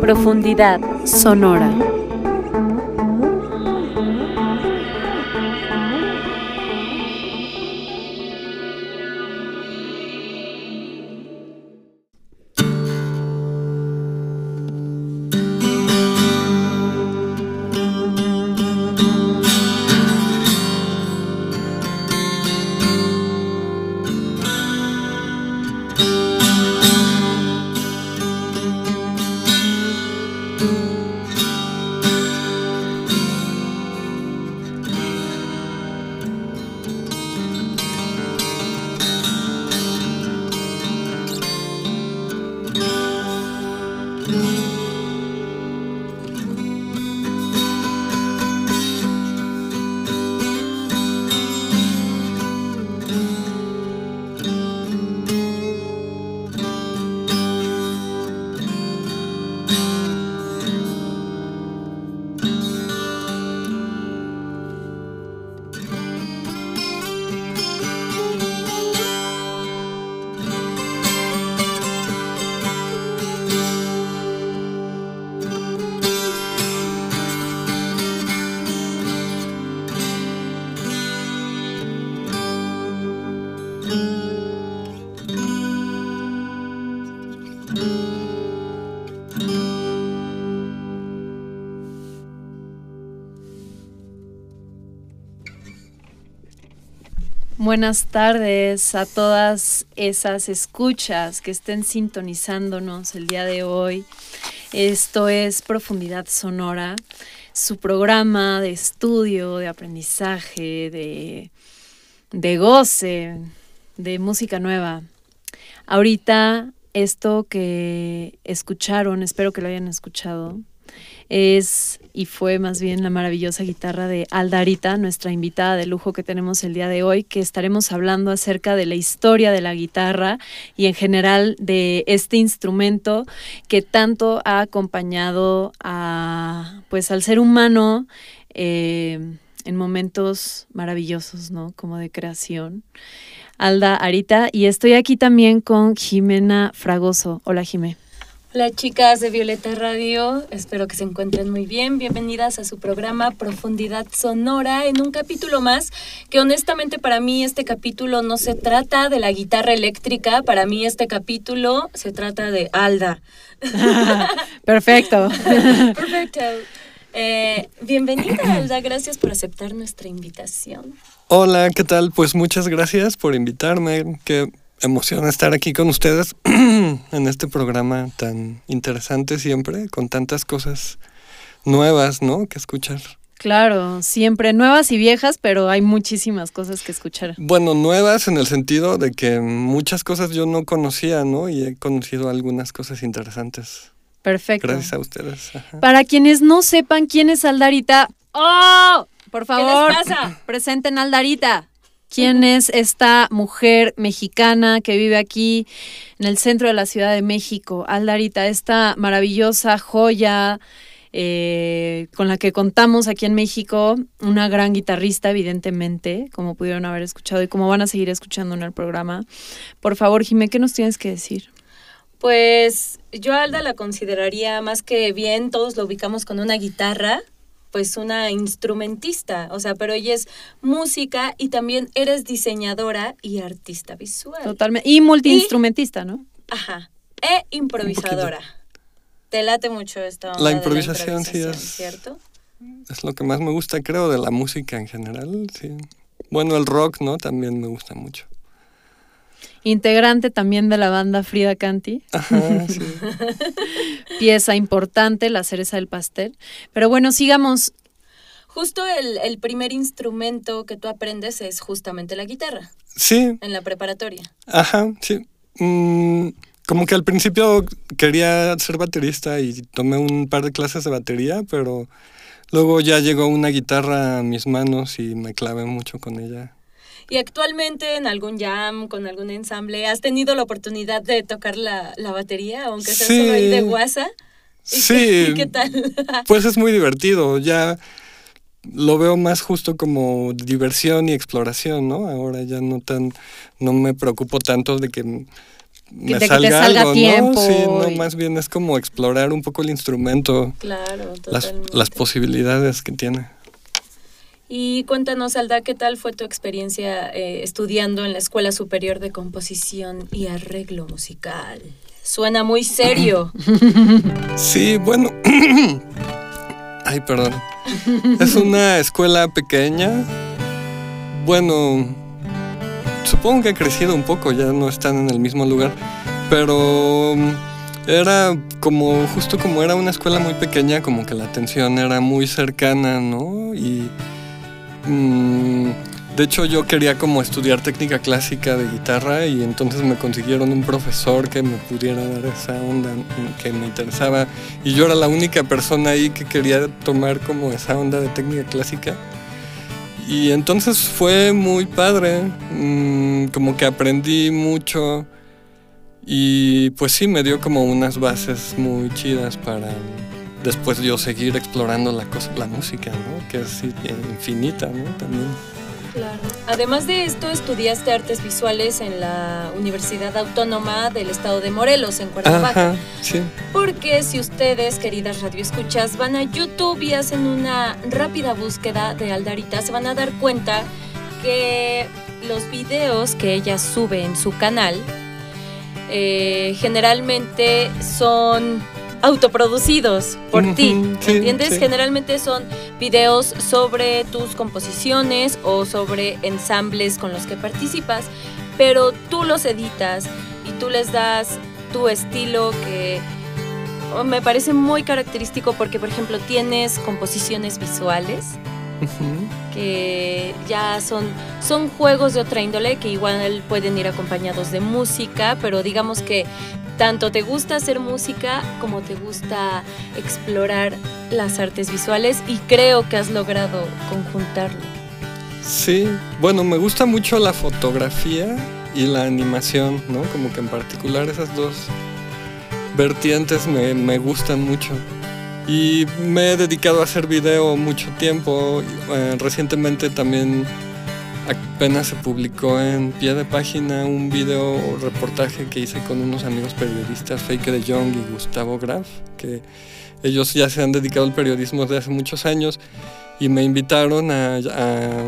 Profundidad sonora. Buenas tardes a todas esas escuchas que estén sintonizándonos el día de hoy. Esto es Profundidad Sonora, su programa de estudio, de aprendizaje, de, de goce, de música nueva. Ahorita esto que escucharon, espero que lo hayan escuchado, es y fue más bien la maravillosa guitarra de Aldarita, nuestra invitada de lujo que tenemos el día de hoy, que estaremos hablando acerca de la historia de la guitarra y en general de este instrumento que tanto ha acompañado a pues al ser humano eh, en momentos maravillosos, ¿no? Como de creación. Alda Arita, y estoy aquí también con Jimena Fragoso. Hola, Jimé. Hola chicas de Violeta Radio, espero que se encuentren muy bien. Bienvenidas a su programa Profundidad Sonora en un capítulo más que honestamente para mí este capítulo no se trata de la guitarra eléctrica, para mí este capítulo se trata de Alda. Perfecto. Perfecto. Eh, bienvenida Alda, gracias por aceptar nuestra invitación. Hola, ¿qué tal? Pues muchas gracias por invitarme. Que emociona estar aquí con ustedes en este programa tan interesante siempre, con tantas cosas nuevas, ¿no? Que escuchar. Claro, siempre nuevas y viejas, pero hay muchísimas cosas que escuchar. Bueno, nuevas en el sentido de que muchas cosas yo no conocía, ¿no? Y he conocido algunas cosas interesantes. Perfecto. Gracias a ustedes. Para quienes no sepan quién es Aldarita, ¡oh! Por favor, presenten a Aldarita. ¿Quién es esta mujer mexicana que vive aquí en el centro de la Ciudad de México? Aldarita, esta maravillosa joya eh, con la que contamos aquí en México, una gran guitarrista, evidentemente, como pudieron haber escuchado y como van a seguir escuchando en el programa. Por favor, Jimé, ¿qué nos tienes que decir? Pues yo Alda la consideraría más que bien, todos lo ubicamos con una guitarra, pues una instrumentista, o sea, pero ella es música y también eres diseñadora y artista visual. Totalmente. Y multiinstrumentista, ¿no? Ajá. E improvisadora. Te late mucho esto. La improvisación, sí es. ¿Cierto? Es lo que más me gusta, creo, de la música en general, sí. Bueno, el rock, ¿no? También me gusta mucho integrante también de la banda Frida Canti. Pieza importante, la cereza del pastel. Pero bueno, sigamos. Justo el, primer instrumento que tú aprendes es justamente la guitarra. Sí. En la preparatoria. Ajá, sí. Mm, como que al principio quería ser baterista y tomé un par de clases de batería, pero luego ya llegó una guitarra a mis manos y me clavé mucho con ella. Y actualmente en algún jam, con algún ensamble, ¿has tenido la oportunidad de tocar la, batería, aunque sea solo ahí de guasa? sí. Qué, tal? pues es muy divertido, ya lo veo más justo como diversión y exploración, ¿no? Ahora ya no tan, no me preocupo tanto de que me de que te salga, salga algo, tiempo ¿no? Sí, no, más bien es como explorar un poco el instrumento, Claro, las, totalmente. las posibilidades que tiene. Y cuéntanos, Alda, ¿qué tal fue tu experiencia eh, estudiando en la Escuela Superior de Composición y Arreglo Musical? Suena muy serio. Sí, bueno. Ay, perdón. Es una escuela pequeña. Bueno, supongo que ha crecido un poco, ya no están en el mismo lugar. Pero mm, era como, justo como era una escuela muy pequeña, como que la atención era muy cercana, ¿no? Y mm, de hecho yo quería como estudiar técnica clásica de guitarra y entonces me consiguieron un profesor que me pudiera dar esa onda que me interesaba y yo era la única persona ahí que quería tomar como esa onda de técnica clásica. Y entonces fue muy padre, mm, como que aprendí mucho y pues sí me dio como unas bases muy chidas para después yo seguir explorando la, cosa, la música, ¿no? Que es infinita, ¿no? También. Claro. Además de esto, estudiaste artes visuales en la Universidad Autónoma del Estado de Morelos, en Cuernavaca. Ajá, sí. Porque si ustedes, queridas radioescuchas, van a YouTube y hacen una rápida búsqueda de Aldarita, se van a dar cuenta que los videos que ella sube en su canal eh, generalmente son autoproducidos por ti, ¿entiendes? sí. Generalmente son videos sobre tus composiciones o sobre ensambles con los que participas, pero tú los editas y tú les das tu estilo que oh, me parece muy característico porque, por ejemplo, tienes composiciones visuales que ya son, son juegos de otra índole que igual pueden ir acompañados de música, pero digamos que tanto te gusta hacer música como te gusta explorar las artes visuales y creo que has logrado conjuntarlo. Sí, bueno, me gusta mucho la fotografía y la animación, ¿no? Como que en particular esas dos vertientes me, gustan mucho. Y me he dedicado a hacer video mucho tiempo. Eh, recientemente también apenas se publicó en pie de página un video reportaje que hice con unos amigos periodistas, Feike de Jong y Gustavo Graf, que ellos ya se han dedicado al periodismo desde hace muchos años y me invitaron a, a-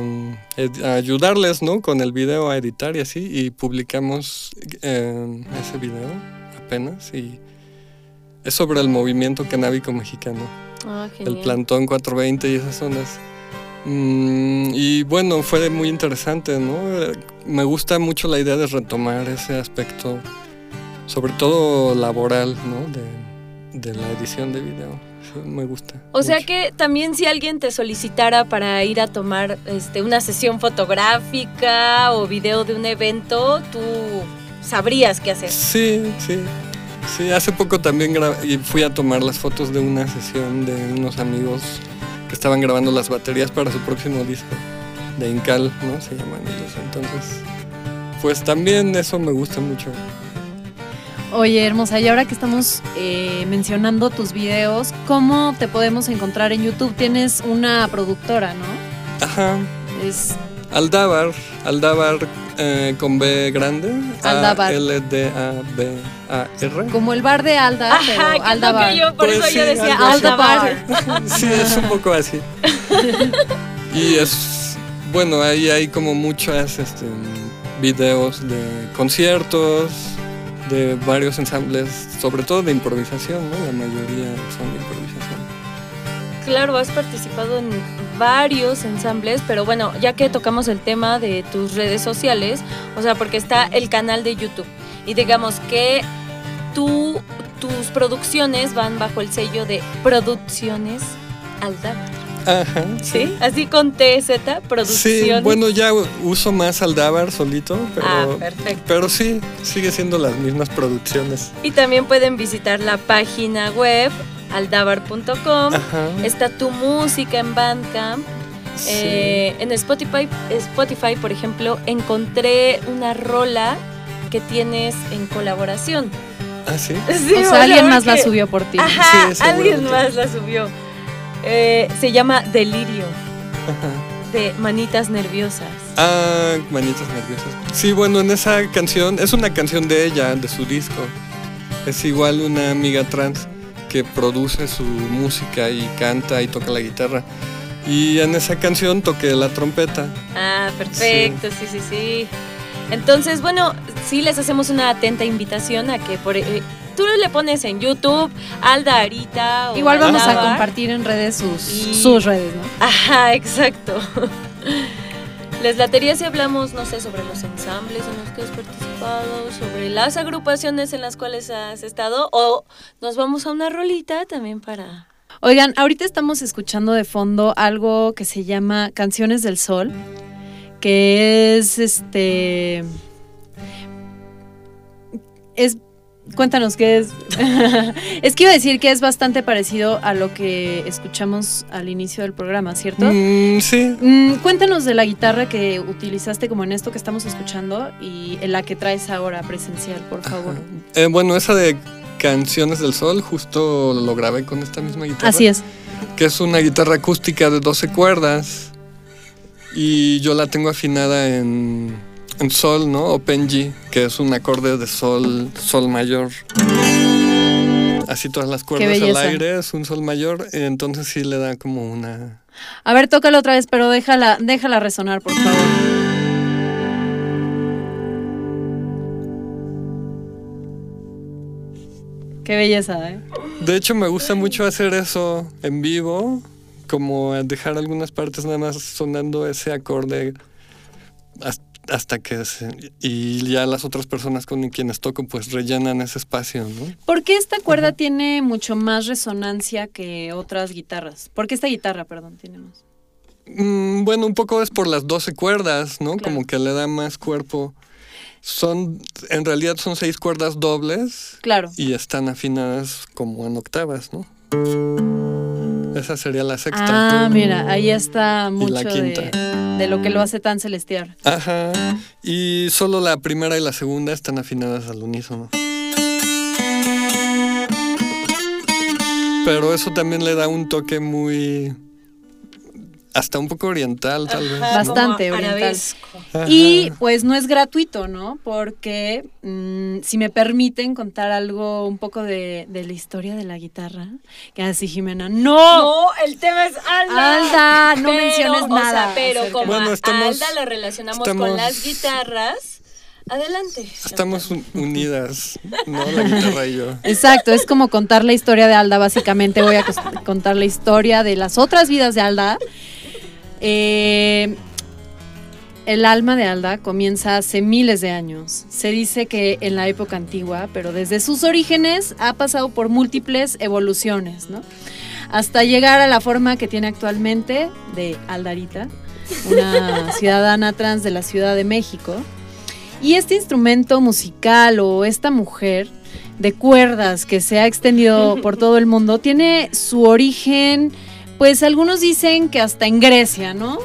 ed- a ayudarles ¿no? con el video, a editar y así, y publicamos eh, ese video apenas y es sobre el movimiento canábico mexicano, Ah, el plantón 420 y esas zonas. Mm, y bueno, fue muy interesante, ¿no? Me gusta mucho la idea de retomar ese aspecto, sobre todo laboral, ¿no? De, de la edición de video. Sí, me gusta. O sea que también si alguien te solicitara para ir a tomar este, una sesión fotográfica o video de un evento, tú sabrías qué hacer. Sí, sí. Sí, hace poco también fui a tomar las fotos de una sesión de unos amigos que estaban grabando las baterías para su próximo disco de Incal, ¿no? Se llaman ellos. Entonces, pues también eso me gusta mucho. Oye, hermosa, y ahora que estamos eh, mencionando tus videos, ¿cómo te podemos encontrar en YouTube? Tienes una productora, ¿no? Ajá. Es Aldabar, Aldabar eh, con B grande. Aldabar. L-D-A-B-A-R. como el bar de Alda, Ajá, pero que es Alda lo Bar. que yo, por Pues eso yo sí, decía algo así. Alda Bar. Sí, es un poco así. Y es, bueno, ahí hay como muchas este, videos de conciertos, de varios ensambles, sobre todo de improvisación, ¿no? La mayoría son de improvisación. Claro, has participado en varios ensambles, pero bueno, ya que tocamos el tema de tus redes sociales, o sea, porque está el canal de YouTube y digamos que tú, tus producciones van bajo el sello de Producciones Aldama. Ajá. ¿Sí? Así con TZ, Producciones. Sí, bueno, ya uso más Aldabar solito, pero, Ah, perfecto. pero sí, sigue siendo las mismas producciones. Y también pueden visitar la página web aldabar.com. Está tu música en Bandcamp. sí. Eh, en Spotify, Spotify, por ejemplo, encontré una rola que tienes en colaboración. Ah, sí. Sí, o sea, alguien más la subió por ti. Ajá, Sí, alguien más la subió. Eh, se llama Delirio. Ajá. de Manitas Nerviosas. Ah, Manitas Nerviosas. Sí, bueno, en esa canción, es una canción de ella, de su disco. Es igual una amiga trans que produce su música y canta y toca la guitarra. Y en esa canción toqué la trompeta. Ah, perfecto, sí, sí, sí. Entonces, bueno, sí les hacemos una atenta invitación a que por... eh, tú le pones en YouTube Alda Arita o Igual vamos a compartir en redes sus, Y- sus redes, ¿no? Ajá, exacto. Les latería si hablamos, no sé, sobre los ensambles en los que has participado, sobre las agrupaciones en las cuales has estado, o nos vamos a una rolita también para... Oigan, ahorita estamos escuchando de fondo algo que se llama Canciones del Sol, que es este. Es. Cuéntanos qué es. es que iba a decir que es bastante parecido a lo que escuchamos al inicio del programa, ¿cierto? Mm, sí, Mm, cuéntanos de la guitarra que utilizaste como en esto que estamos escuchando y en la que traes ahora presencial, por favor. Eh, bueno, esa de Canciones del Sol justo lo grabé con esta misma guitarra. Así es. Que es una guitarra acústica de 12 cuerdas. Y yo la tengo afinada en, en Sol, ¿no? Open G, que es un acorde de Sol, Sol mayor. Así todas las cuerdas al aire, es un Sol mayor. Entonces sí le da como una... A ver, tócalo otra vez, pero déjala, déjala resonar, por favor. Qué belleza, ¿eh? De hecho, me gusta mucho hacer eso en vivo, como dejar algunas partes nada más sonando ese acorde hasta que se- y ya las otras personas con quienes toco pues rellenan ese espacio, ¿no? ¿Por qué esta cuerda tiene mucho más resonancia que otras guitarras? ¿Por qué esta guitarra, perdón, tiene más? Mm, bueno, un poco es por las 12 cuerdas, ¿no? Claro. Como que le da más cuerpo. Son, en realidad son seis cuerdas dobles Claro. y están afinadas como en octavas, ¿no? Esa sería la sexta. Ah, mira, ahí está mucho la de, quinta. de lo que lo hace tan celestial. Ajá. Y solo la primera y la segunda están afinadas al unísono. Pero eso también le da un toque muy. Hasta un poco oriental, tal vez. Bastante como oriental. Ajá. Y pues no es gratuito, ¿no? Porque mm, si me permiten contar algo un poco de, de la historia de la guitarra, que así Jimena, no, No, el tema es Alda. Alda, no Pero, menciones o nada sea, pero acerca- como Bueno, a estamos- Alda la relacionamos estamos- con las guitarras, adelante. Estamos un- unidas, ¿no? La guitarra y yo. Exacto, es como contar la historia de Alda, básicamente voy a contar la historia de las otras vidas de Alda. Eh, el alma de Alda comienza hace miles de años. Se dice que en la época antigua, pero desde sus orígenes ha pasado por múltiples evoluciones, ¿no? Hasta llegar a la forma que tiene actualmente de Aldarita, una ciudadana trans de la Ciudad de México. Y este instrumento musical o esta mujer de cuerdas que se ha extendido por todo el mundo tiene su origen, pues algunos dicen que hasta en Grecia, ¿no?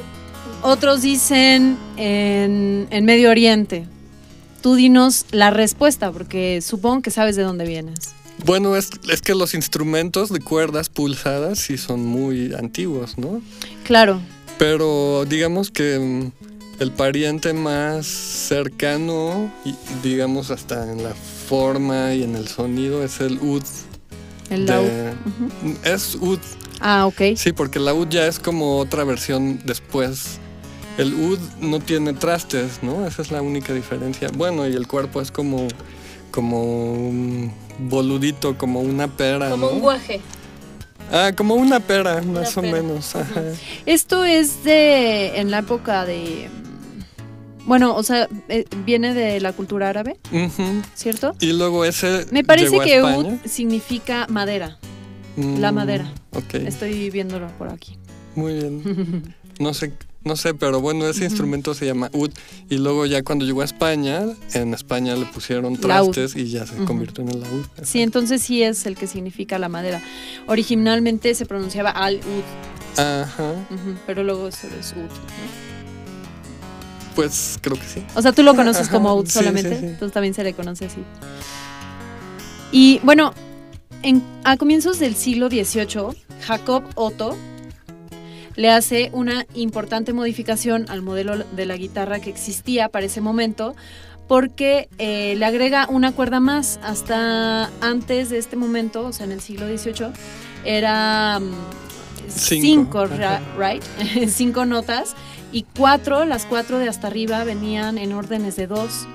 Otros dicen en, en Medio Oriente. Tú dinos la respuesta, porque supongo que sabes de dónde vienes. Bueno, es, es que los instrumentos de cuerdas pulsadas sí son muy antiguos, ¿no? Claro, Pero digamos que mm, el pariente más cercano, digamos hasta en la forma y en el sonido, es el ud. el de-. Es ud, Ah, ok. sí, porque la ud ya es como otra versión después. El ud no tiene trastes, ¿no? Esa es la única diferencia. Bueno, y el cuerpo es como, como un boludito, como una pera, Como ¿no? un guaje. Ah, como una pera, más o menos. Ajá. Esto es de en la época de bueno, o sea, eh, viene de la cultura árabe. ¿cierto? Y luego ese. Me parece llegó a que España. ud significa madera. La Mm, madera. Ok, Estoy viéndolo por aquí. muy bien. No sé, no sé, pero bueno, ese instrumento se llama ud. Y luego ya cuando llegó a España, en España le pusieron trastes y ya se convirtió en el laúd. Sí, entonces sí es el que significa la madera. Originalmente se pronunciaba al-ud, Ajá, ujú, pero luego es ud. ¿no? pues creo que sí. O sea, tú lo conoces como Ajá, ud sí, solamente, sí, sí. entonces también se le conoce así. Y bueno, en- a comienzos del siglo XVIII, Jacob Otto le hace una importante modificación al modelo de la guitarra que existía para ese momento porque eh, le agrega una cuerda más. Hasta antes de este momento, o sea, en el siglo XVIII, era mm, cinco, right? cinco notas y cuatro, las cuatro de hasta arriba venían en órdenes de dos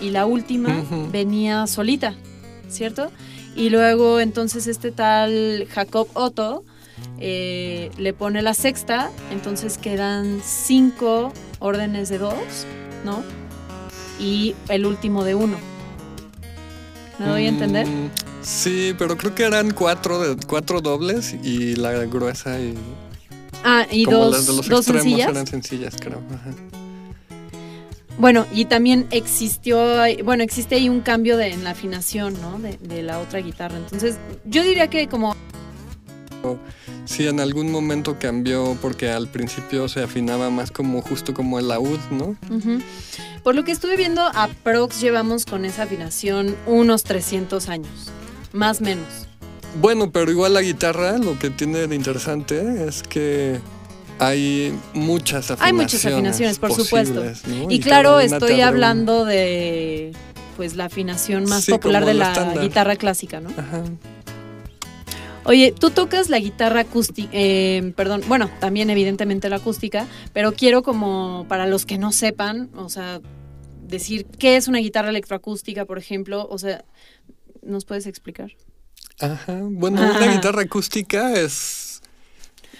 y la última venía solita, ¿cierto? Y luego entonces este tal Jacob Otto eh, le pone la sexta, entonces quedan cinco órdenes de dos, ¿no? Y el último de uno. ¿Me doy a entender? Mm, Sí, pero creo que eran cuatro, de, cuatro dobles y la gruesa y Ah, y como dos, las de los dos extremos sencillas. eran sencillas, creo. Ajá. Bueno, y también existió, bueno, existe ahí un cambio de, en la afinación, ¿no? De, de la otra guitarra. Entonces, yo diría que como, Sí, en algún momento cambió porque al principio se afinaba más como justo como el laúd, ¿no? por lo que estuve viendo, a Prox llevamos con esa afinación unos 300 años, más o menos. Bueno, pero igual la guitarra lo que tiene de interesante es que hay muchas afinaciones. Hay muchas afinaciones, por supuesto. Y, claro, estoy hablando de, pues, la afinación más Sí, popular de la guitarra clásica, ¿no? Ajá. Oye, tú tocas la guitarra acústica, perdón, bueno, también evidentemente la acústica, pero quiero como para los que no sepan, o sea, decir qué es una guitarra electroacústica, por ejemplo, o sea, ¿nos puedes explicar? Ajá. Bueno, Ajá. una guitarra acústica es eh,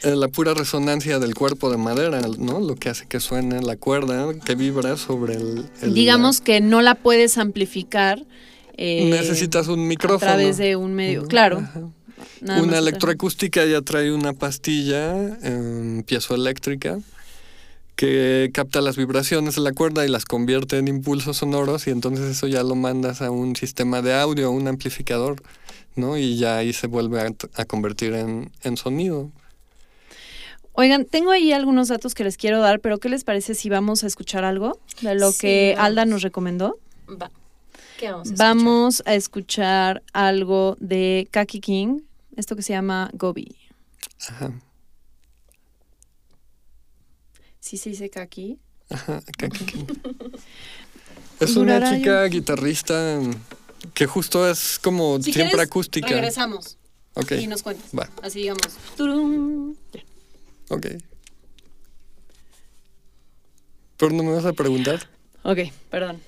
la pura resonancia del cuerpo de madera, ¿no? Lo que hace que suene la cuerda que vibra sobre el. el- Digamos que no la puedes amplificar. eh, necesitas un micrófono. A través de un medio, claro. Ajá. nada más Una electroacústica ya trae una pastilla eh, piezoeléctrica que capta las vibraciones de la cuerda y las convierte en impulsos sonoros y entonces eso ya lo mandas a un sistema de audio, a un amplificador, ¿no? Y ya ahí se vuelve a, a convertir en, en sonido. Oigan, tengo ahí algunos datos que les quiero dar, pero ¿qué les parece si vamos a escuchar algo de lo Sí, que vamos. Alda nos recomendó? Va. ¿Qué vamos a escuchar? Vamos a escuchar algo de Kaki King, esto que se llama Gobi. Ajá, ¿Sí se dice Kaki? ajá, aquí, aquí. Es una chica guitarrista que justo es como Si siempre quieres, acústica. Regresamos Ok, y nos cuentas. va, Así digamos. turum. Ok. Pero no me vas a preguntar. Ok, perdón.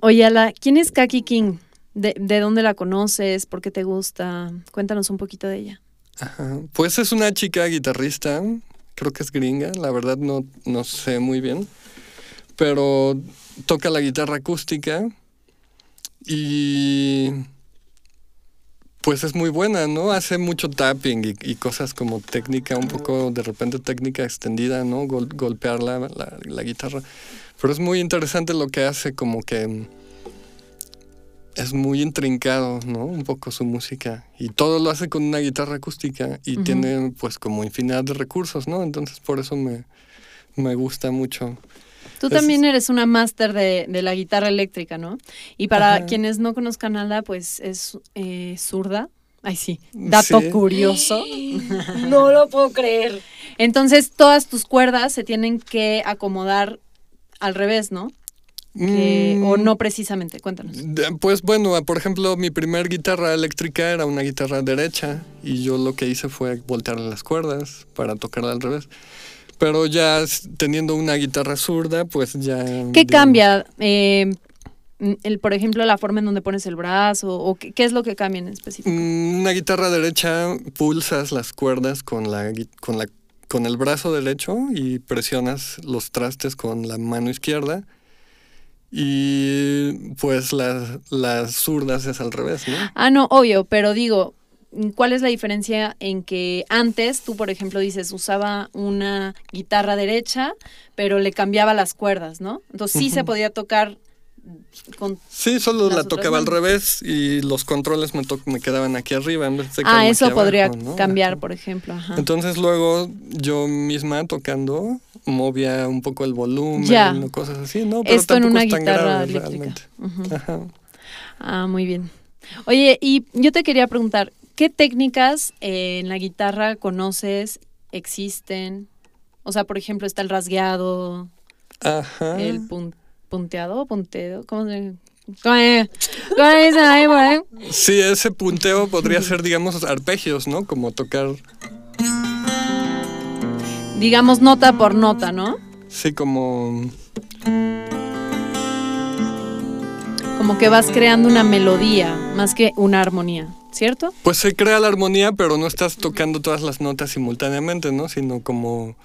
Oye, Ala, ¿quién es Kaki King? ¿De, de dónde la conoces? ¿Por qué te gusta? Cuéntanos un poquito de ella. Ajá. Pues es una chica guitarrista, creo que es gringa, la verdad no, no sé muy bien, pero toca la guitarra acústica y pues es muy buena, ¿no? Hace mucho tapping y, y cosas como técnica, un poco de repente técnica extendida, ¿no? Gol- golpear la, la- la guitarra. Pero es muy interesante lo que hace, como que mm, es muy intrincado, ¿no? Un poco su música. Y todo lo hace con una guitarra acústica y tiene pues como infinidad de recursos, ¿no? Entonces por eso me, me gusta mucho. Tú también eres una máster de, de la guitarra eléctrica, ¿no? Y para Ajá. quienes no conozcan a Alda, pues es eh, zurda. Ay, sí, dato Sí. curioso. No lo puedo creer. Entonces, todas tus cuerdas se tienen que acomodar al revés, ¿no? Que- Mm, O no precisamente, cuéntanos. Pues bueno, por ejemplo, mi primer guitarra eléctrica era una guitarra derecha y yo lo que hice fue voltear las cuerdas para tocarla al revés. Pero ya teniendo una guitarra zurda, pues ya... ¿Qué cambia? Eh, el, por ejemplo, la forma en donde pones el brazo, o qué, qué es lo que cambia en específico. Mm, Una guitarra derecha pulsas las cuerdas con la, con la con el brazo derecho y presionas los trastes con la mano izquierda. Y pues las, las zurdas es al revés, ¿no? Ah, no, obvio, pero digo, ¿cuál es la diferencia en que antes tú, por ejemplo, dices, usaba una guitarra derecha, pero le cambiaba las cuerdas, ¿no? Entonces sí se podía tocar con... Sí, solo la tocaba al revés y los controles me, me quedaban aquí arriba en vez de Ah, eso podría cambiar, por ejemplo. Ajá. Entonces luego yo misma tocando movía un poco el volumen Ya. cosas así, ¿no? Pero Esto en una es guitarra grave eléctrica. Ajá. Ah, muy bien. Oye, y yo te quería preguntar, ¿qué técnicas eh, en la guitarra conoces, existen? O sea, por ejemplo, está el rasgueado, Ajá. el pun- punteado, punteo, ¿cómo se ¿Cómo es? ¿Cómo dicen ahí por ahí? Sí, ese punteo podría ser, digamos, arpegios, ¿no? Como tocar, Digamos nota por nota, ¿no? sí, como... Como que vas creando una melodía más que una armonía, ¿cierto? Pues se crea la armonía, pero no estás tocando todas las notas simultáneamente, ¿no? Sino como...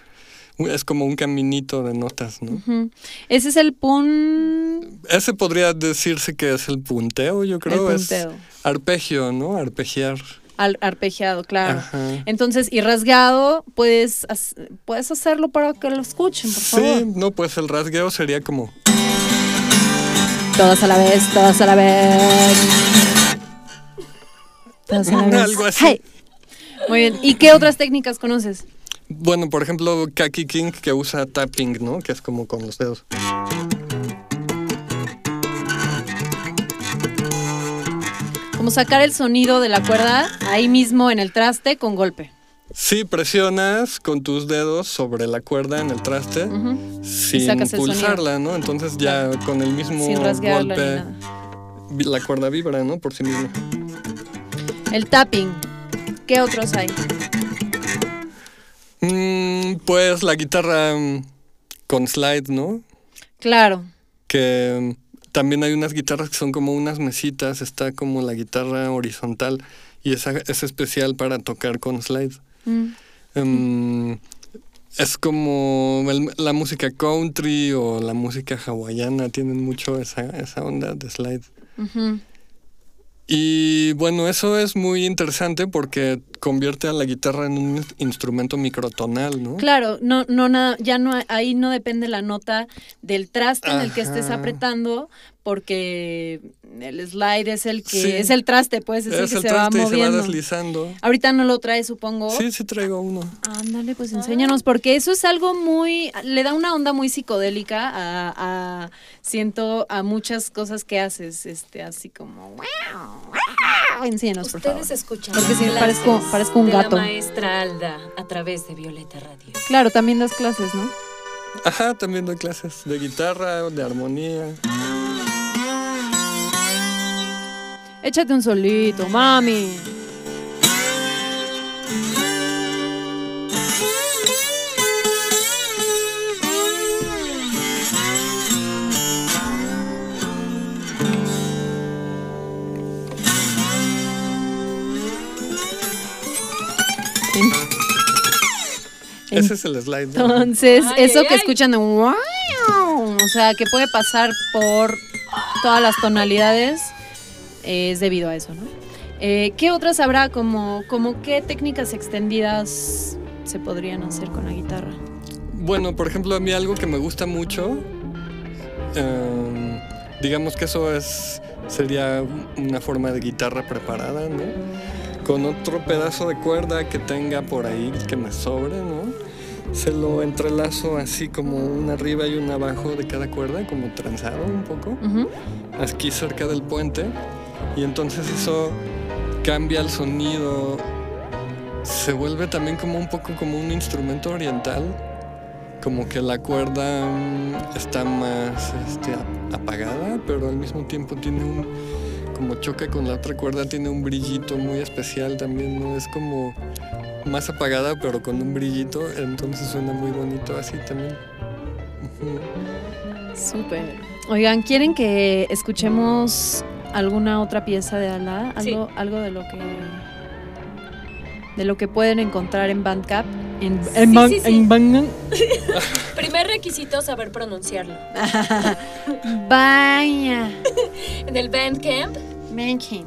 Es como un caminito de notas, ¿no? Ese es el pun... Ese podría decirse que es el punteo, yo creo. el punteo. Es arpegio, ¿no? Arpegiar. Al- arpegiado, claro. Ajá. Entonces, y rasgado, puedes, puedes hacerlo para que lo escuchen, por favor. Sí, no, pues el rasgueo sería como... Todas a la vez, todas a la vez. Todas a la vez. Algo así. Hey. Muy bien. ¿Y qué otras técnicas conoces? Bueno, por ejemplo, Kaki King que usa tapping, ¿no? Que es como con los dedos. Como sacar el sonido de la cuerda ahí mismo en el traste con golpe. Sí, presionas con tus dedos sobre la cuerda en el traste sin sacas pulsarla, ¿no? Entonces ya con el mismo golpe vi- la cuerda vibra, ¿no? Por sí misma. El tapping. ¿Qué otros hay? Mm, pues la guitarra mm, con slide, ¿no? Claro. Que mm, también hay unas guitarras que son como unas mesitas, está como la guitarra horizontal y esa es especial para tocar con slide. Mm. Em, es como el- la música country o la música hawaiana, tienen mucho esa, esa onda de slide. Y bueno, eso es muy interesante porque convierte a la guitarra en un instrumento microtonal, ¿no? Claro, no, no nada, ya no, ahí no depende la nota del traste en el que estés apretando, porque el slide es el que Sí. es el traste, pues, es, el es que el se va traste y se va moviendo. deslizando. Ahorita no lo trae, supongo. Sí, sí traigo uno. Ándale, pues enséñanos, porque eso es algo muy, le da una onda muy psicodélica a, a- siento, a muchas cosas que haces, este, así como, wow, enséñanos, por favor. Ustedes escuchan Porque clases parezco- parezco un de gato. la maestra Alda a través de Violeta Radio. Claro, también das clases, ¿no? Ajá, también doy clases de guitarra, de armonía. Échate un solito, mami. Ese es el slide. ¿no? Entonces, Ay, eso ay, que ay. escuchan de wow, o sea, que puede pasar por todas las tonalidades, es debido a eso, ¿no? Eh, ¿Qué otras habrá? Como, como qué técnicas extendidas se podrían hacer con la guitarra? Bueno, por ejemplo, a mí algo que me gusta mucho, em, digamos que eso es sería una forma de guitarra preparada, ¿no? Con otro pedazo de cuerda que tenga por ahí que me sobre, ¿no? Se lo entrelazo así como un arriba y un abajo de cada cuerda, como trenzado un poco, aquí cerca del puente. Y entonces eso cambia el sonido, se vuelve también como un poco como un instrumento oriental como que la cuerda mm, está más este, ap- apagada, pero al mismo tiempo tiene un, como choca con la otra cuerda, tiene un brillito muy especial también, ¿no? Es como más apagada, pero con un brillito, entonces suena muy bonito así también. Súper. Oigan, ¿quieren que escuchemos alguna otra pieza de? Sí. Algo, algo de lo que de lo que pueden encontrar en Bandcamp. En, Sí, en, Ban- sí, en Bandcamp. Primer requisito, saber pronunciarlo. Vaya. En el Bandcamp, Bandcamp.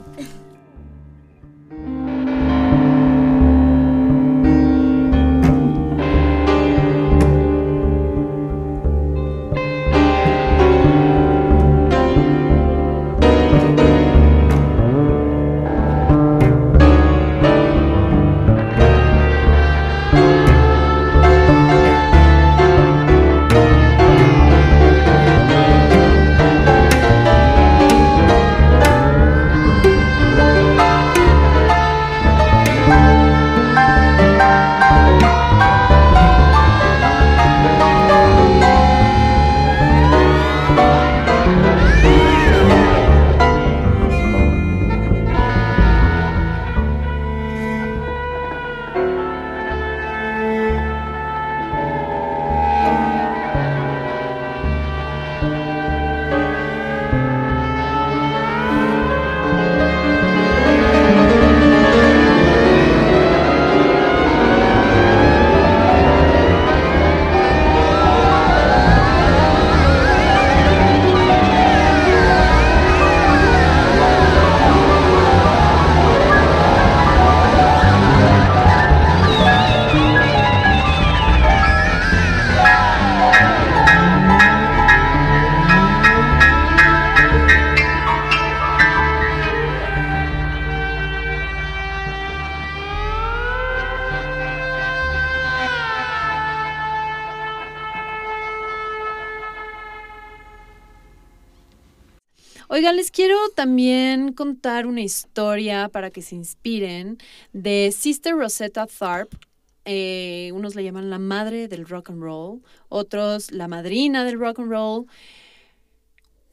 Oigan, les quiero también contar una historia para que se inspiren de Sister Rosetta Tharpe. Eh, unos le llaman la madre del rock and roll, otros la madrina del rock and roll.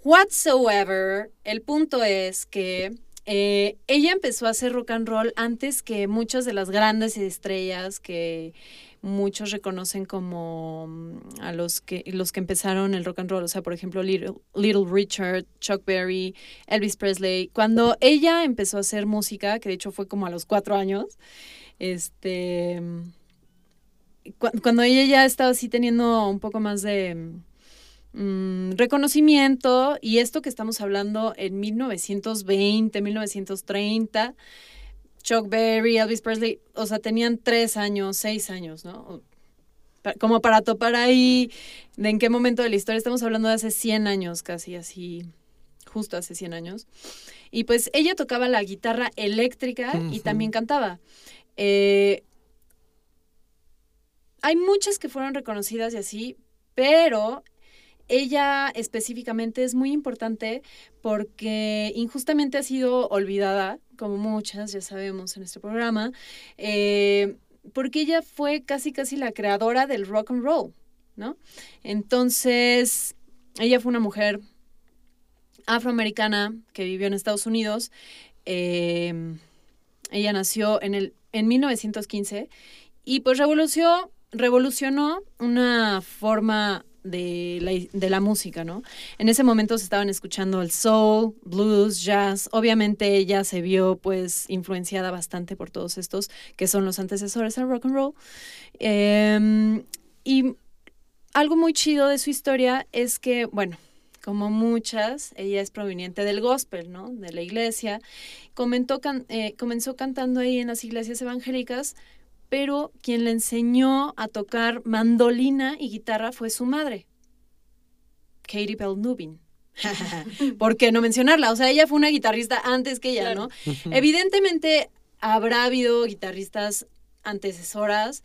Whatsoever, el punto es que eh, ella empezó a hacer rock and roll antes que muchas de las grandes estrellas que muchos reconocen como mm, a los que los que empezaron el rock and roll, o sea, por ejemplo, Little, Richard, Chuck Berry, Elvis Presley. Cuando ella empezó a hacer música, que de hecho fue como a los cuatro años, este, cuando ella ya estaba así teniendo un poco más de mm, reconocimiento y esto que estamos hablando en 1920, 1930 Chuck Berry, Elvis Presley, o sea, tenían tres años, seis años, ¿no? Como para topar ahí de en qué momento de la historia estamos hablando de hace 100 años, casi así, justo hace 100 años. Y pues ella tocaba la guitarra eléctrica y también cantaba. Eh, hay muchas que fueron reconocidas y así, pero ella específicamente es muy importante porque injustamente ha sido olvidada, como muchas, ya sabemos en este programa, eh, porque ella fue casi casi la creadora del rock and roll, ¿no? Entonces, ella fue una mujer afroamericana que vivió en Estados Unidos. Eh, ella nació en, el, en 1915 y pues revolucionó, revolucionó una forma de la, de la, música, ¿no? En ese momento se estaban escuchando el soul, blues, jazz. Obviamente ella se vio pues influenciada bastante por todos estos que son los antecesores al rock and roll. Em, y algo muy chido de su historia es que, bueno, como muchas, ella es proveniente del gospel, ¿no? De la iglesia. Comentó, eh, comenzó cantando ahí en las iglesias evangélicas, pero quien le enseñó a tocar mandolina y guitarra fue su madre, Katie Bell Nubin. ¿Por qué no mencionarla? O sea, ella fue una guitarrista antes que ella, ¿no? Evidentemente habrá habido guitarristas antecesoras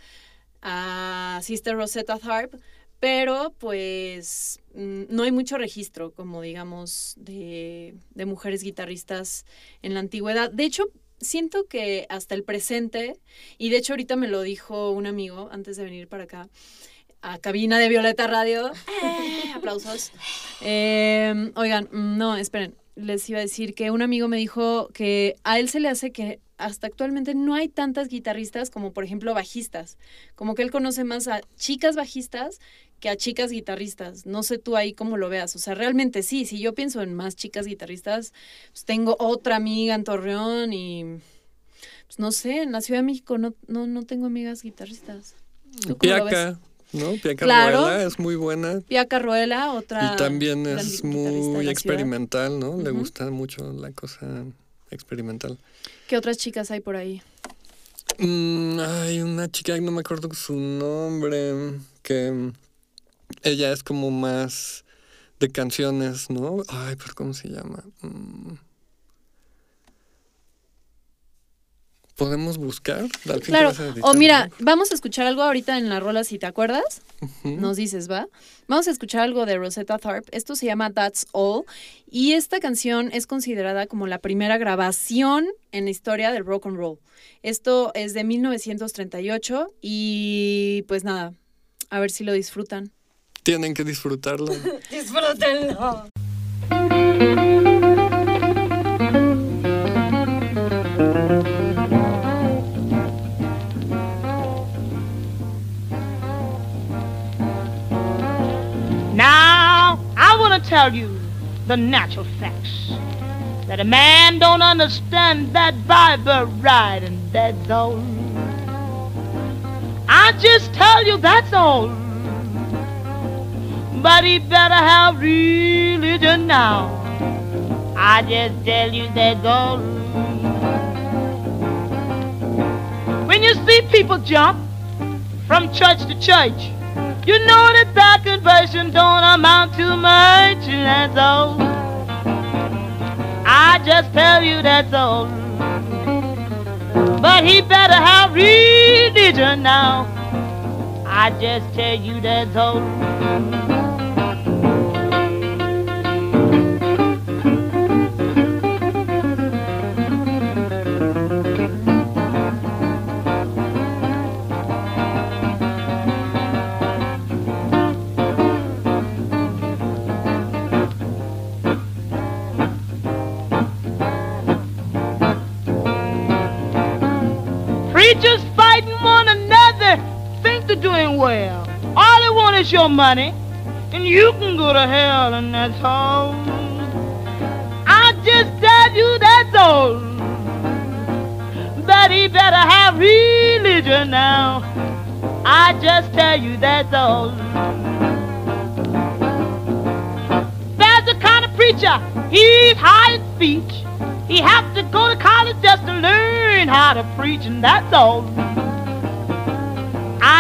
a Sister Rosetta Tharpe, pero pues mm, no hay mucho registro, como digamos, de, de mujeres guitarristas en la antigüedad. De hecho, siento que hasta el presente, y de hecho ahorita me lo dijo un amigo antes de venir para acá, a cabina de Violeta Radio. Eh, aplausos. Em, oigan, no, esperen. Les iba a decir que un amigo me dijo que a él se le hace que hasta actualmente no hay tantas guitarristas como por ejemplo bajistas. Como que él conoce más a chicas bajistas que a chicas guitarristas. No sé tú ahí cómo lo veas. O sea, realmente sí, si yo pienso en más chicas guitarristas, pues tengo otra amiga en Torreón y pues no sé, en la Ciudad de México no, no, no tengo amigas guitarristas. Piaca, ¿no? Piaca Ruela es muy buena. Piaca Ruela, otra. Y también es muy experimental, ¿no? Le gusta mucho la cosa experimental. ¿Qué otras chicas hay por ahí? Mm, hay una chica, no me acuerdo su nombre, que ella es como más de canciones, ¿no? Ay, pero ¿cómo se llama? Mm. ¿Podemos buscar? Claro. O mira, vamos a escuchar algo ahorita en la rola, si te acuerdas. Nos dices, ¿va? Vamos a escuchar algo de Rosetta Tharpe. Esto se llama That's All. Y esta canción es considerada como la primera grabación en la historia del rock and roll. Esto es de 1938 y pues nada, a ver si lo disfrutan. Tienen que disfrutarlo. Disfrútenlo. Tell you the natural facts. That a man don't understand that Bible right, and that's all. I just tell you that's all. but he better have religion now. I just tell you that goes. When you see people jump from church to church, you know that that conversion don't amount to much, that's all. I just tell you that's all. But he better have religion now. I just tell you that's all. Well. All they want is your money, and you can go to hell, and that's all. I just tell you that's all. That he better have religion now. I just tell you that's all. There's a kind of preacher, he's high in speech. He has to go to college just to learn how to preach, and that's all.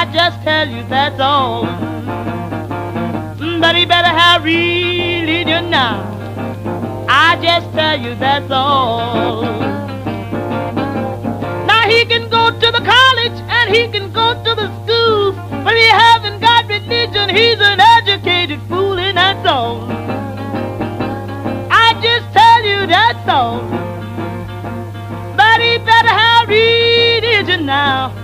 I just tell you that's all. But he better have religion now. I just tell you that's all. Now he can go to the college and he can go to the schools, but he hasn't got religion. He's an educated fool, and that's all. I just tell you that's all. But he better have religion now.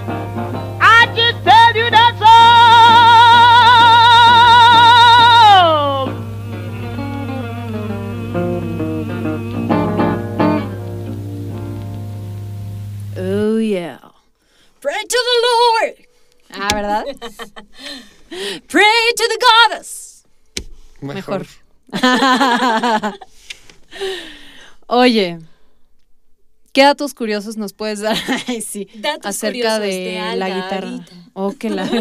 ¿Verdad? Pray to the goddess. Mejor. Oye, ¿qué datos curiosos nos puedes dar Ay, sí, Datos acerca de, de la guitarra? Oh, que la...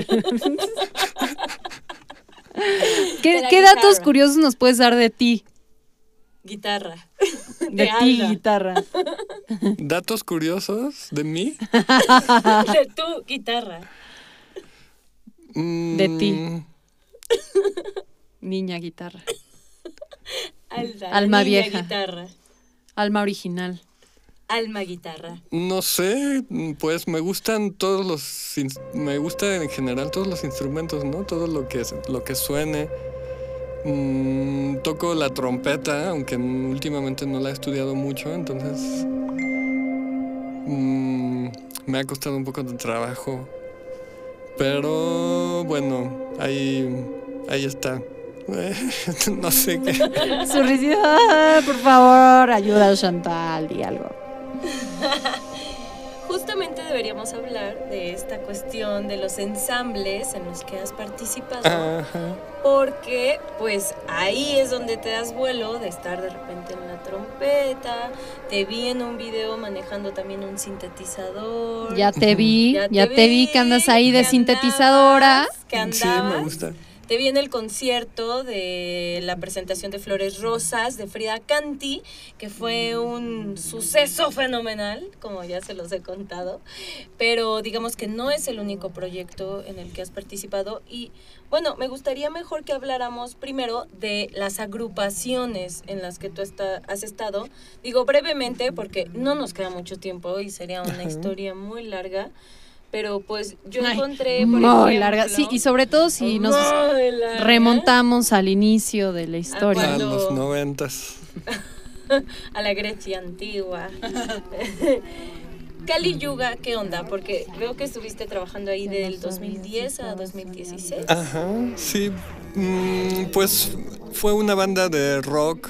¿Qué, De la qué datos curiosos nos puedes dar de ti? Guitarra. De, De ti, guitarra. Datos curiosos de mí. De tu guitarra. De ti. Mm, Niña guitarra. Alda, Alma niña vieja. guitarra. Alma original. Alma guitarra. No sé, pues me gustan todos los, me gusta en general todos los instrumentos, ¿no? Todo lo que, lo que suene. Mm, toco la trompeta, aunque últimamente no la he estudiado mucho, entonces mm, me ha costado un poco de trabajo. Pero bueno, ahí, ahí está. no sé qué. Su "Ah, por favor, ayuda a Chantal y algo. Justamente deberíamos hablar de esta cuestión de los ensambles en los que has participado. Ajá. Porque pues ahí es donde te das vuelo de estar de repente en la trompeta. Te vi en un video manejando también un sintetizador. Ya te vi, Ya ya te te, vi vi, que andas ahí de que sintetizadora. andabas, Que andabas. Sí, me gusta. Te vi en el concierto de la presentación de Flores Rosas de Frida Canti, que fue un suceso fenomenal, como ya se los he contado. Pero digamos que no es el único proyecto en el que has participado. Y bueno, me gustaría mejor que habláramos primero de las agrupaciones en las que tú está- has estado. Digo brevemente porque no nos queda mucho tiempo y sería una historia muy larga. Pero pues yo Ay, encontré, por muy ejemplo, larga. Sí, y sobre todo si nos remontamos al inicio de la historia. A Cuando- los noventas. a la Grecia antigua. Kali Yuga, ¿qué onda? Porque veo que estuviste trabajando ahí del 2010 a 2016. Ajá, sí. mm, pues fue una banda de rock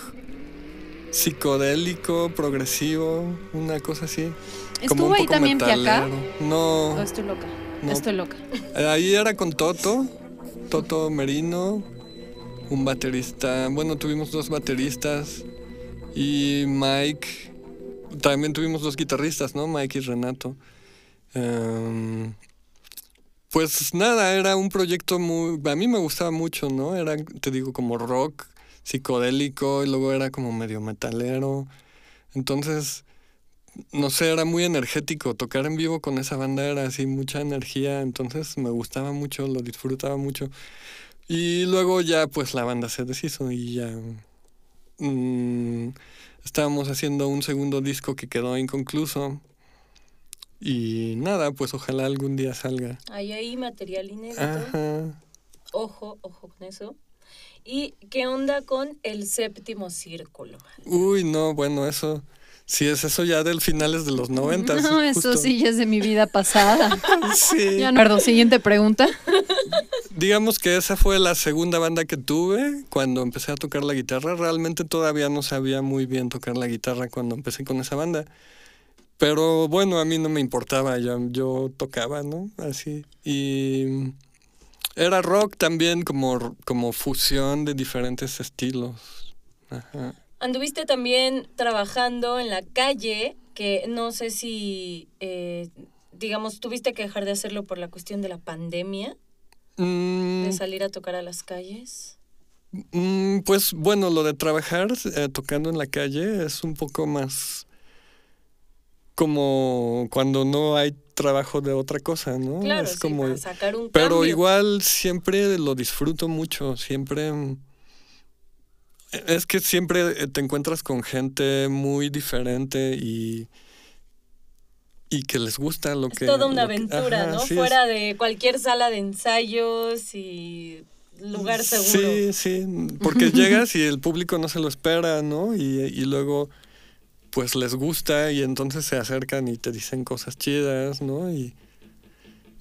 psicodélico, progresivo, una cosa así. Como ¿Estuvo ahí también Piacá? metalero. ¿O No, estoy loca? No. Estoy loca. ahí era con Toto, Toto Merino, un baterista. Bueno, tuvimos dos bateristas y Mike. También tuvimos dos guitarristas, ¿no? Mike y Renato. Em, pues nada, era un proyecto muy... A mí me gustaba mucho, ¿no? Era, te digo, como rock psicodélico y luego era como medio metalero. Entonces, no sé, era muy energético. Tocar en vivo con esa banda era así, mucha energía. Entonces me gustaba mucho, lo disfrutaba mucho. Y luego ya, pues la banda se deshizo y ya... mm, estábamos haciendo un segundo disco que quedó inconcluso. Y nada, pues ojalá algún día salga. Hay ahí material inédito. Ajá. Ojo, ojo con eso. ¿Y qué onda con el séptimo círculo? Uy, no, bueno, eso... Sí, es eso ya del finales de los noventas. No, eso justo. sí ya es de mi vida pasada. Sí. Ya no. Perdón, siguiente pregunta. Digamos que esa fue la segunda banda que tuve cuando empecé a tocar la guitarra. Realmente todavía no sabía muy bien tocar la guitarra cuando empecé con esa banda. Pero bueno, a mí no me importaba, yo, yo tocaba, ¿no? Así. Y Era rock también como, como fusión de diferentes estilos. Ajá. Anduviste también trabajando en la calle, que no sé si, eh, digamos, tuviste que dejar de hacerlo por la cuestión de la pandemia, Mm, de salir a tocar a las calles. mm, pues bueno, lo de trabajar eh, tocando en la calle es un poco más como cuando no hay trabajo de otra cosa, ¿no? Claro, es sí, como para sacar un Pero cambio. igual siempre lo disfruto mucho, siempre... Es que siempre eh, te encuentras con gente muy diferente y, y que les gusta lo Es que... toda una que- aventura, ajá, ¿no? sí, es- Fuera de cualquier sala de ensayos y lugar seguro. Sí, sí, porque llegas y el público no se lo espera, ¿no? Y, y luego pues les gusta y entonces se acercan y te dicen cosas chidas, ¿no? Y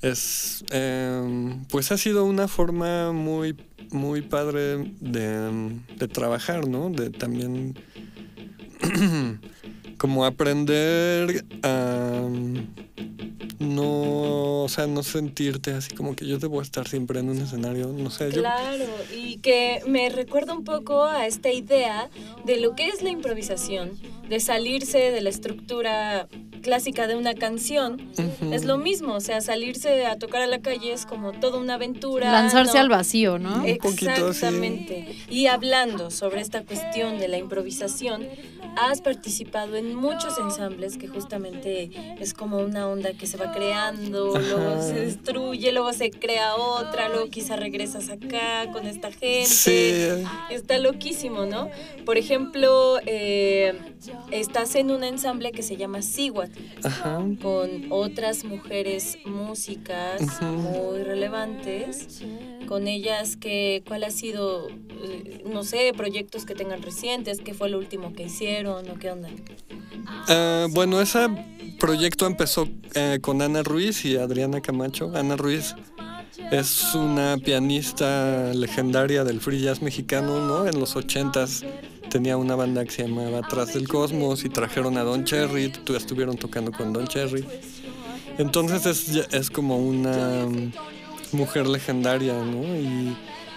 es, em, pues ha sido una forma muy, muy padre de, de trabajar, ¿no? De también como aprender a no, o sea, no sentirte así como que yo debo estar siempre en un escenario, no sé, yo Claro, y que me recuerda un poco a esta idea de lo que es la improvisación, de salirse de la estructura clásica de una canción. Es lo mismo, o sea, salirse a tocar a la calle es como toda una aventura. Lanzarse ¿no? al vacío, ¿no? Un poquito, sí. Exactamente. Y hablando sobre esta cuestión de la improvisación, has participado en muchos ensambles que justamente es como una onda que se va creando, luego se destruye, luego se crea otra, luego quizá regresas acá con esta gente. Sí, Está loquísimo, ¿no? Por ejemplo, eh, estás en un ensamble que se llama Siwat, con otras mujeres músicas muy relevantes. Con ellas, que, ¿cuál ha sido, eh, no sé, proyectos que tengan recientes? ¿Qué fue lo último que hicieron o qué onda? Ah, bueno, ese proyecto empezó eh, con Ana Ruiz y Adriana Camacho. Ana Ruiz es una pianista legendaria del free jazz mexicano, ¿no? En los ochentas tenía una banda que se llamaba Atrás del Cosmos y trajeron a Don Cherry, tu- estuvieron tocando con Don Cherry. Entonces es, es como una mujer legendaria, ¿no?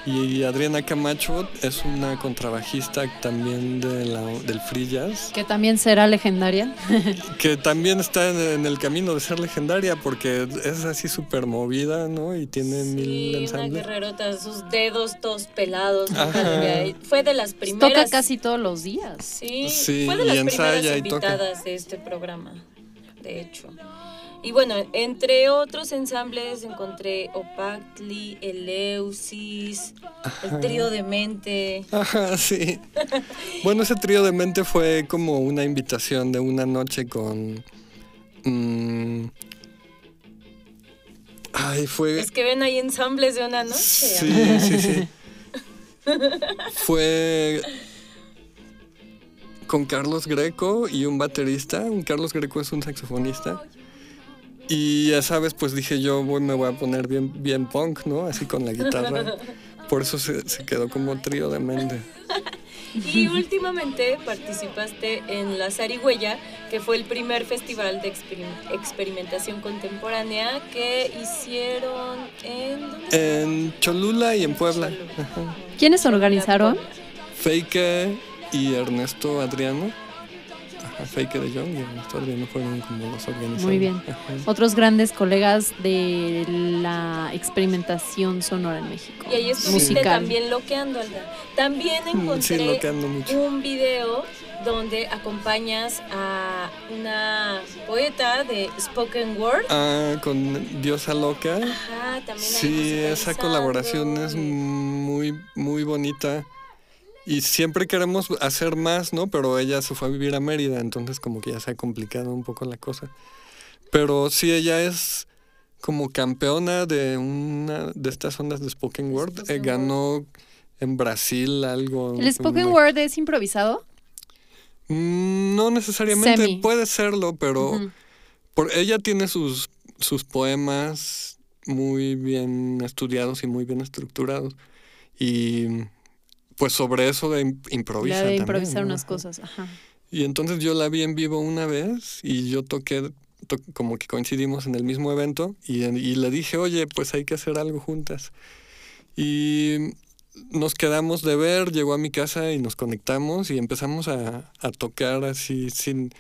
Y Adriana Camacho es una contrabajista también de la, del free jazz. Que también será legendaria. Que también está en, en el camino de ser legendaria porque es así súper movida, ¿no? Y tiene mil Sí, una ensambles. guerrerota, sus dedos todos pelados. Fue de las primeras. Toca casi todos los días. Sí, Sí, fue de y las primeras y invitadas de este programa, de hecho. Y bueno, entre otros ensambles encontré Opactli, Eleusis, el trío de mente. Ajá, sí. Bueno, ese trío de mente fue como una invitación de una noche con. mm, ay, fue. Es que ven ahí ensambles de una noche. Sí, sí, sí. Fue con Carlos Greco y un baterista. Un Carlos Greco es un saxofonista. Y ya sabes, pues dije yo voy, me voy a poner bien, bien punk, ¿no? Así con la guitarra. Por eso se, se quedó como trío de mente. Y últimamente participaste en La Zarigüeya, que fue el primer festival de experim- experimentación contemporánea que hicieron en... ¿dónde? En Cholula y en Puebla. ¿Quiénes organizaron? Feike y Ernesto Adriano. Feike de Jong y Ernesto Adriano fueron como los organizadores. Muy bien. Ajá. Otros grandes colegas de la experimentación sonora en México. Y ahí estuviste musical. también loqueando, Alda. También Mm, Sí, encontré mucho. un video donde acompañas a una poeta de spoken word. Ah, con Diosa Loca. Ajá, también ahí Sí, esa colaboración es muy, muy bonita. Y siempre queremos hacer más, ¿no? Pero ella se fue a vivir a Mérida, entonces como que ya se ha complicado un poco la cosa. Pero sí, ella es como campeona de una de estas ondas de Spoken Word. Eh, ganó en Brasil algo. ¿El spoken una- word es improvisado? Mm, No necesariamente, Semi. puede serlo, pero por, ella tiene sus, sus poemas muy bien estudiados y muy bien estructurados. Y pues sobre eso de im- improvisa. La de también, improvisar ¿no? unas cosas. Ajá. Y entonces yo la vi en vivo una vez y yo toqué, to- como que coincidimos en el mismo evento y, y le dije, oye, pues hay que hacer algo juntas. Y nos quedamos de ver, llegó a mi casa y nos conectamos y empezamos a, a tocar así sin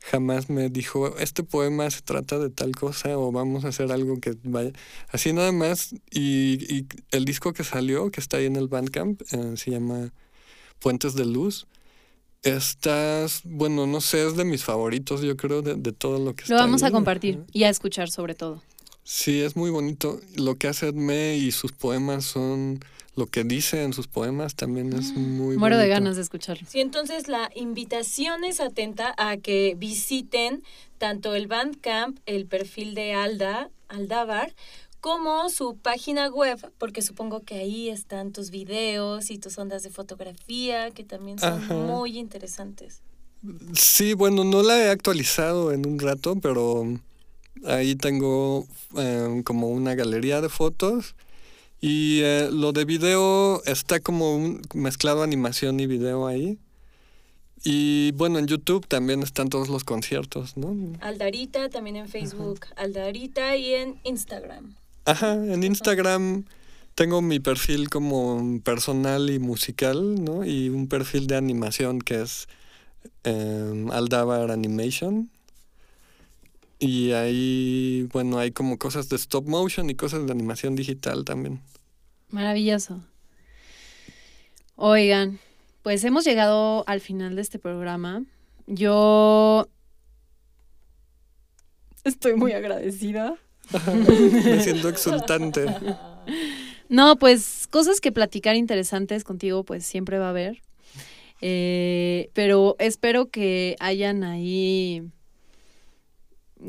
jamás me dijo, este poema se trata de tal cosa o vamos a hacer algo que vaya. Así nada más. Y, y el disco que salió, que está ahí en el Bandcamp, eh, se llama Puentes de Luz. Estás, bueno, no sé, es de mis favoritos, yo creo, de, de todo lo que está Lo vamos a compartir y a escuchar sobre todo. Sí, es muy bonito. Lo que hace Edme y sus poemas son. Lo que dice en sus poemas también es muy Muero de ganas de escucharlo. Sí, entonces la invitación es atenta a que visiten tanto el Bandcamp, el perfil de Alda, Aldabar, como su página web, porque supongo que ahí están tus videos y tus ondas de fotografía, que también son Ajá. muy interesantes. Sí, bueno, no la he actualizado en un rato, pero ahí tengo eh, como una galería de fotos. Y eh, lo de video está como un mezclado animación y video ahí. Y bueno, en YouTube también están todos los conciertos, ¿no? Aldarita, también en Facebook, Aldarita y en Instagram. Ajá, en Instagram tengo mi perfil como personal y musical, ¿no? Y un perfil de animación que es eh, Aldabar Animation. Y ahí, bueno, hay como cosas de stop motion y cosas de animación digital también. Maravilloso. Oigan, pues hemos llegado al final de este programa. Yo estoy muy agradecida. Me siento exultante. No, pues cosas que platicar interesantes contigo, pues siempre va a haber. Eh, pero espero que hayan ahí,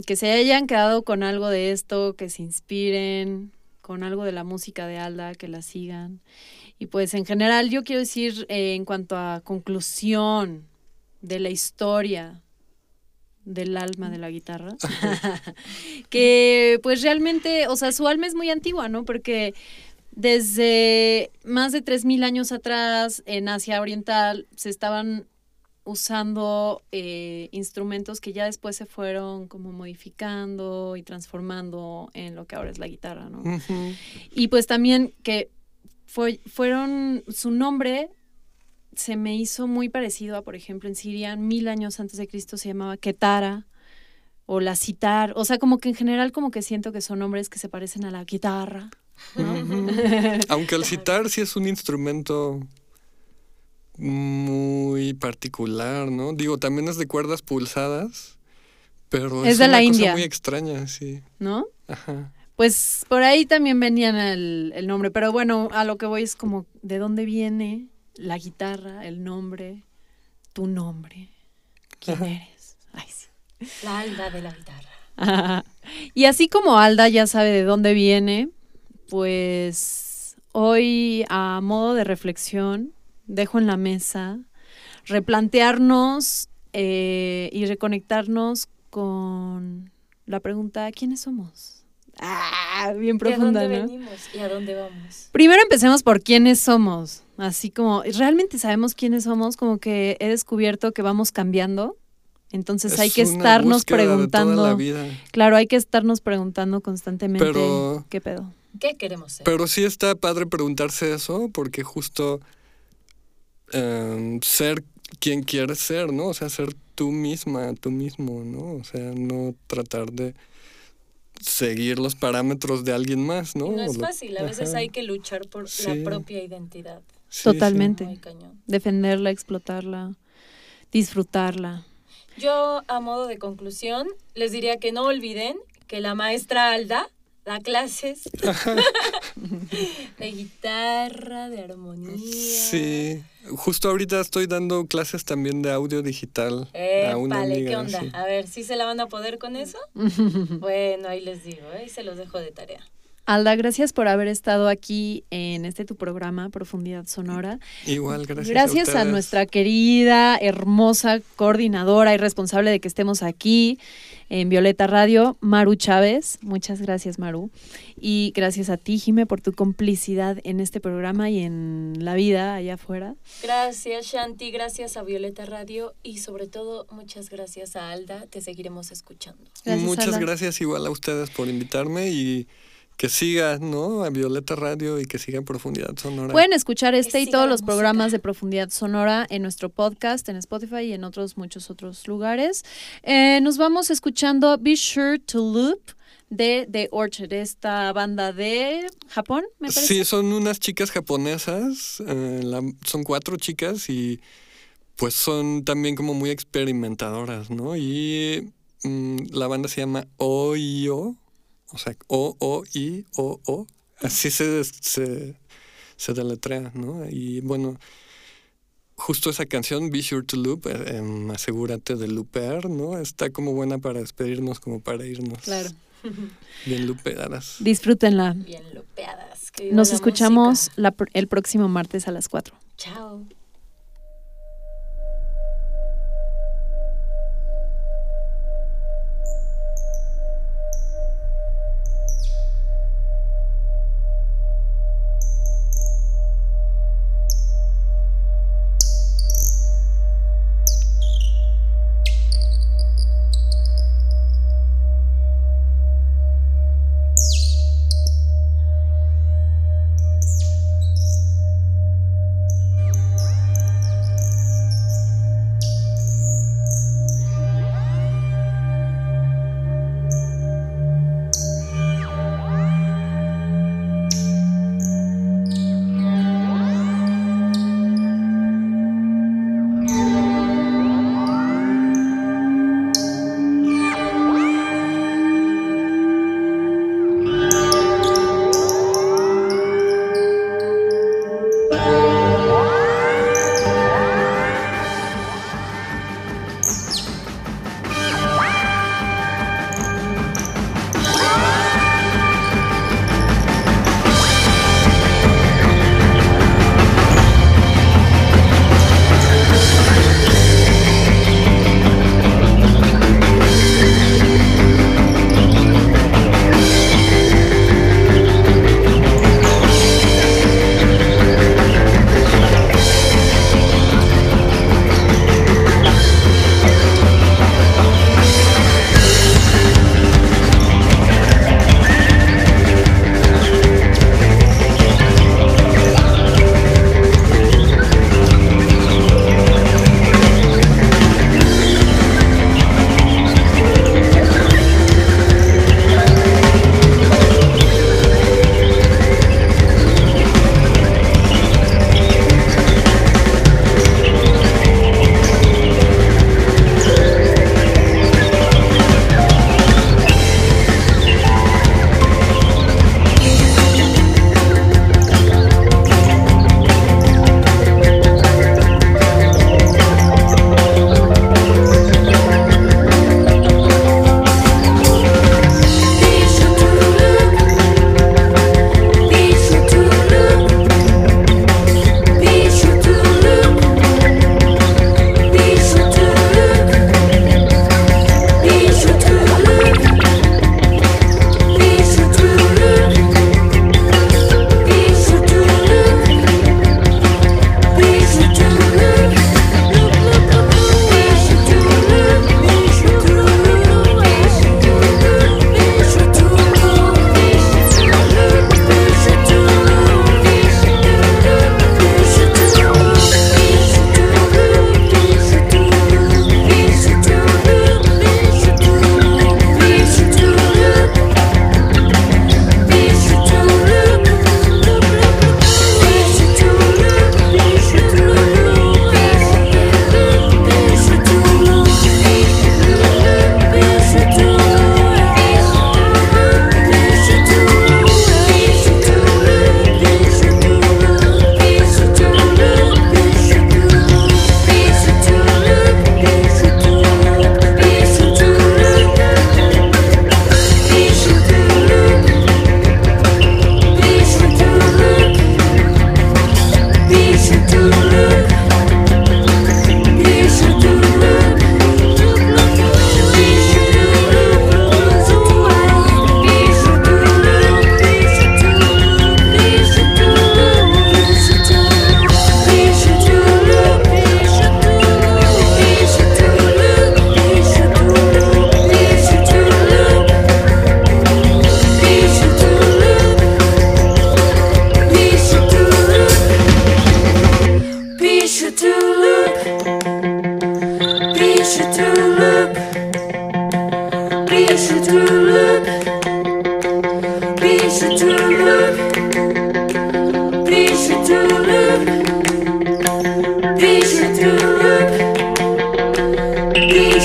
que se hayan quedado con algo de esto, que se inspiren, con algo de la música de Alda, que la sigan. Y pues en general yo quiero decir eh, en cuanto a conclusión de la historia del alma de la guitarra, que pues realmente, o sea, su alma es muy antigua, ¿no? Porque desde más de 3.000 años atrás en Asia Oriental se estaban usando eh, instrumentos que ya después se fueron como modificando y transformando en lo que ahora es la guitarra, ¿no? Y pues también que fue, fueron, su nombre se me hizo muy parecido a, por ejemplo, en Siria, mil años antes de Cristo se llamaba Ketara o la citar, o sea, como que en general como que siento que son nombres que se parecen a la guitarra, ¿no? Aunque el citar sí es un instrumento muy particular, ¿no? Digo, también es de cuerdas pulsadas, pero Es es, de una la cosa India. muy extraña, sí. ¿No? Ajá. Pues por ahí también venían el, el nombre, pero bueno, a lo que voy es como de dónde viene la guitarra, el nombre, tu nombre, quién Ajá. eres. Ay, sí. La Alda de la guitarra. Ajá. Y así como Alda ya sabe de dónde viene, pues hoy a modo de reflexión dejo en la mesa replantearnos eh, y reconectarnos con la pregunta ¿quiénes somos? Ah, bien ¿De profunda, dónde ¿no? venimos y a dónde vamos? Primero empecemos por quiénes somos. Así como, ¿realmente sabemos quiénes somos? Como que he descubierto que vamos cambiando. Entonces hay que estarnos búsqueda de toda preguntando. la vida. Claro, hay que estarnos preguntando constantemente Pero- qué pedo. ¿Qué queremos ser? Pero sí está padre preguntarse eso, porque justo em, ser quien quieres ser, ¿no? O sea, ser tú misma, tú mismo, ¿no? O sea, no tratar de seguir los parámetros de alguien más, ¿no? Y no es Lo- fácil, a veces Ajá. hay que luchar por Sí. la propia identidad. Sí, Totalmente. Defenderla, explotarla, disfrutarla. Yo, a modo de conclusión, les diría que no olviden que la maestra Alda da clases de guitarra, de armonía. Sí, justo ahorita estoy dando clases también de audio digital a una amiga. ¿qué onda? sí. A ver, ¿sí se la van a poder con eso? bueno, ahí les digo, ¿eh? y se los dejo de tarea. Alda, gracias por haber estado aquí en este tu programa, Profundidad Sonora. Igual, gracias. Gracias a, nuestra querida, hermosa coordinadora y responsable de que estemos aquí en Violeta Radio, Maru Chávez. Muchas gracias, Maru. Y gracias a ti, Jime, por tu complicidad en este programa y en la vida allá afuera. Gracias, Shanti, gracias a Violeta Radio y sobre todo muchas gracias a Alda. Te seguiremos escuchando. Gracias, Muchas Alda. gracias igual a ustedes por invitarme y que siga, ¿no? A Violeta Radio y que siga en Profundidad Sonora. Pueden escuchar este y todos los música. programas de Profundidad Sonora en nuestro podcast, en Spotify y en otros muchos otros lugares. Eh, nos vamos escuchando Be Sure to Loop de The Orchard, esta banda de Japón, me parece. Sí, son unas chicas japonesas, eh, la- son cuatro chicas y pues son también como muy experimentadoras, ¿no? Y mm, la banda se llama OIO, o sea, O-O-I-O-O, así se, se, se deletrea, ¿no? Y bueno, justo esa canción, Be Sure to Loop, eh, em, asegúrate de looper, ¿no? Está como buena para despedirnos, como para irnos. Claro. Bien lupeadas. Disfrútenla. Bien viva Nos la escuchamos la el próximo martes a las 4. Chao.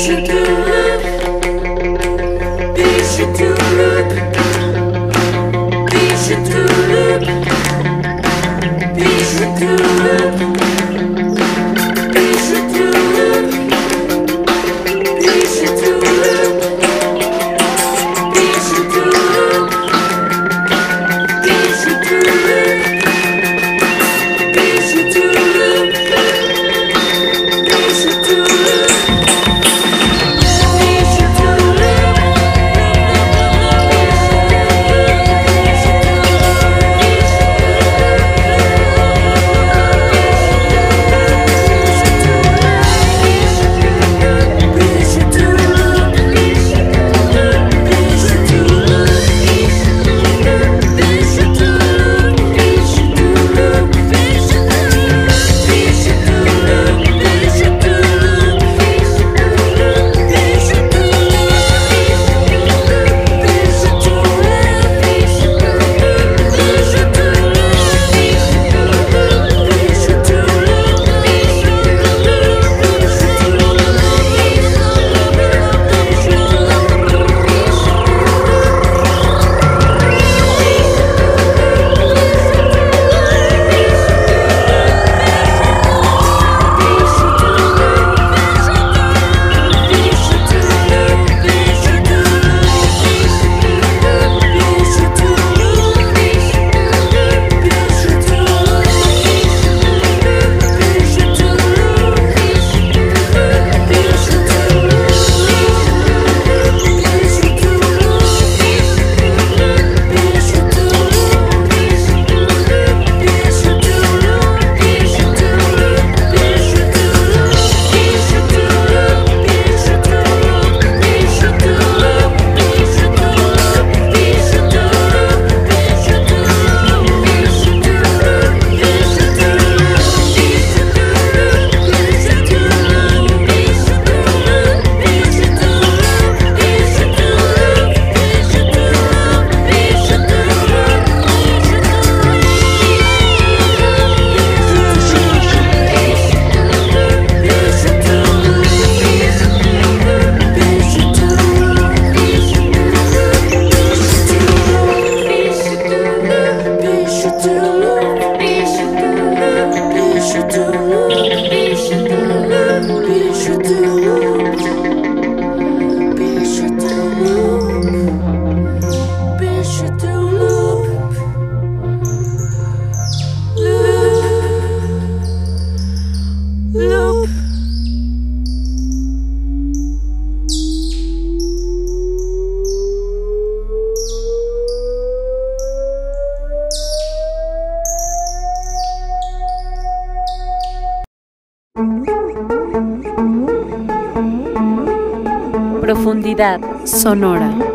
you do Sonora.